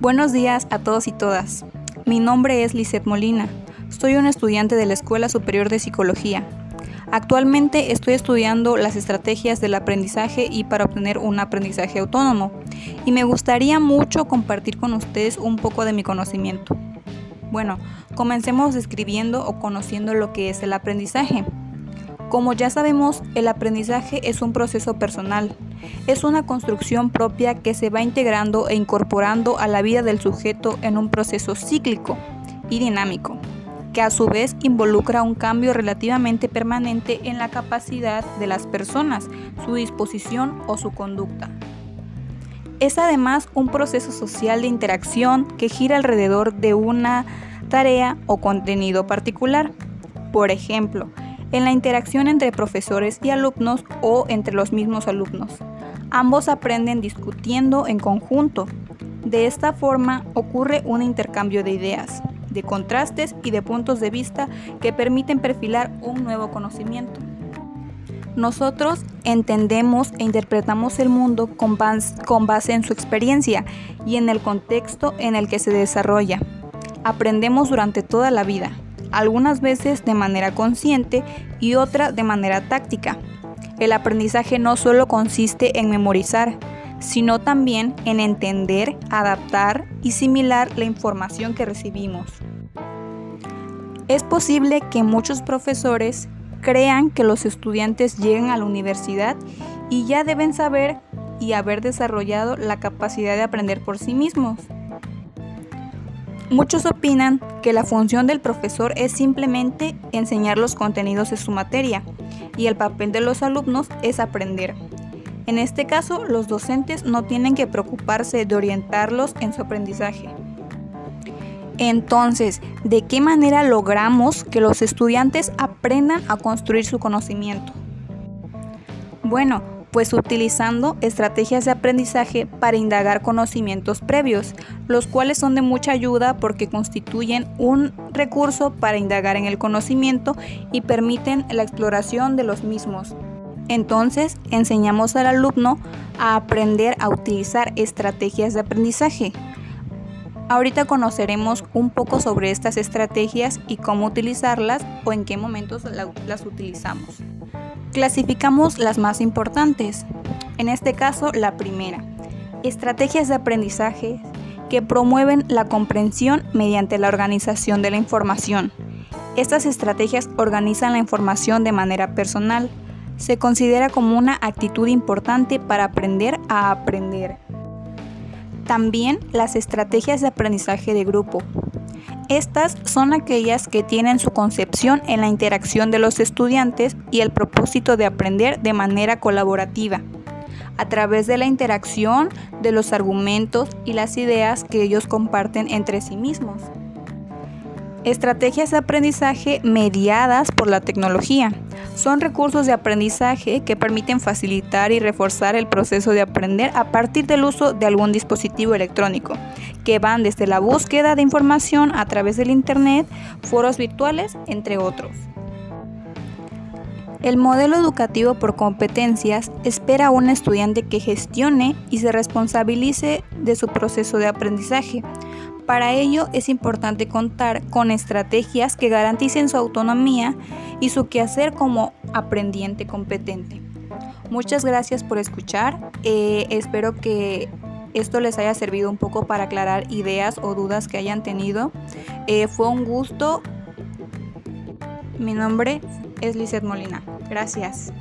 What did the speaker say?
Buenos días a todos y todas. Mi nombre es Lisette Molina. Soy una estudiante de la Escuela Superior de Psicología. Actualmente estoy estudiando las estrategias del aprendizaje y para obtener un aprendizaje autónomo. Y me gustaría mucho compartir con ustedes un poco de mi conocimiento. Bueno, comencemos describiendo o conociendo lo que es el aprendizaje. Como ya sabemos, el aprendizaje es un proceso personal. Es una construcción propia que se va integrando e incorporando a la vida del sujeto en un proceso cíclico y dinámico, que a su vez involucra un cambio relativamente permanente en la capacidad de las personas, su disposición o su conducta. Es además un proceso social de interacción que gira alrededor de una tarea o contenido particular. Por ejemplo, en la interacción entre profesores y alumnos o entre los mismos alumnos. Ambos aprenden discutiendo en conjunto. De esta forma ocurre un intercambio de ideas, de contrastes y de puntos de vista que permiten perfilar un nuevo conocimiento. Nosotros entendemos e interpretamos el mundo con, base en su experiencia y en el contexto en el que se desarrolla. Aprendemos durante toda la vida, algunas veces de manera consciente y otra de manera táctica. El aprendizaje no solo consiste en memorizar, sino también en entender, adaptar y similar la información que recibimos. Es posible que muchos profesores crean que los estudiantes llegan a la universidad y ya deben saber y haber desarrollado la capacidad de aprender por sí mismos. Muchos opinan que la función del profesor es simplemente enseñar los contenidos de su materia y el papel de los alumnos es aprender. En este caso, los docentes no tienen que preocuparse de orientarlos en su aprendizaje. Entonces, ¿de qué manera logramos que los estudiantes aprendan a construir su conocimiento? Bueno, pues utilizando estrategias de aprendizaje para indagar conocimientos previos, los cuales son de mucha ayuda porque constituyen un recurso para indagar en el conocimiento y permiten la exploración de los mismos. Entonces, enseñamos al alumno a aprender a utilizar estrategias de aprendizaje. Ahorita conoceremos un poco sobre estas estrategias y cómo utilizarlas o en qué momentos las utilizamos. Clasificamos las más importantes. En este caso, la primera. Estrategias de aprendizaje que promueven la comprensión mediante la organización de la información. Estas estrategias organizan la información de manera personal. Se considera como una actitud importante para aprender a aprender. También las estrategias de aprendizaje de grupo. Estas son aquellas que tienen su concepción en la interacción de los estudiantes y el propósito de aprender de manera colaborativa, a través de la interacción de los argumentos y las ideas que ellos comparten entre sí mismos. Estrategias de aprendizaje mediadas por la tecnología. Son recursos de aprendizaje que permiten facilitar y reforzar el proceso de aprender a partir del uso de algún dispositivo electrónico, que van desde la búsqueda de información a través del Internet, foros virtuales, entre otros. El modelo educativo por competencias espera a un estudiante que gestione y se responsabilice de su proceso de aprendizaje, para ello es importante contar con estrategias que garanticen su autonomía y su quehacer como aprendiente competente. Muchas gracias por escuchar. Eh, espero que esto les haya servido un poco para aclarar ideas o dudas que hayan tenido. Eh, fue un gusto. Mi nombre es Lizeth Molina. Gracias.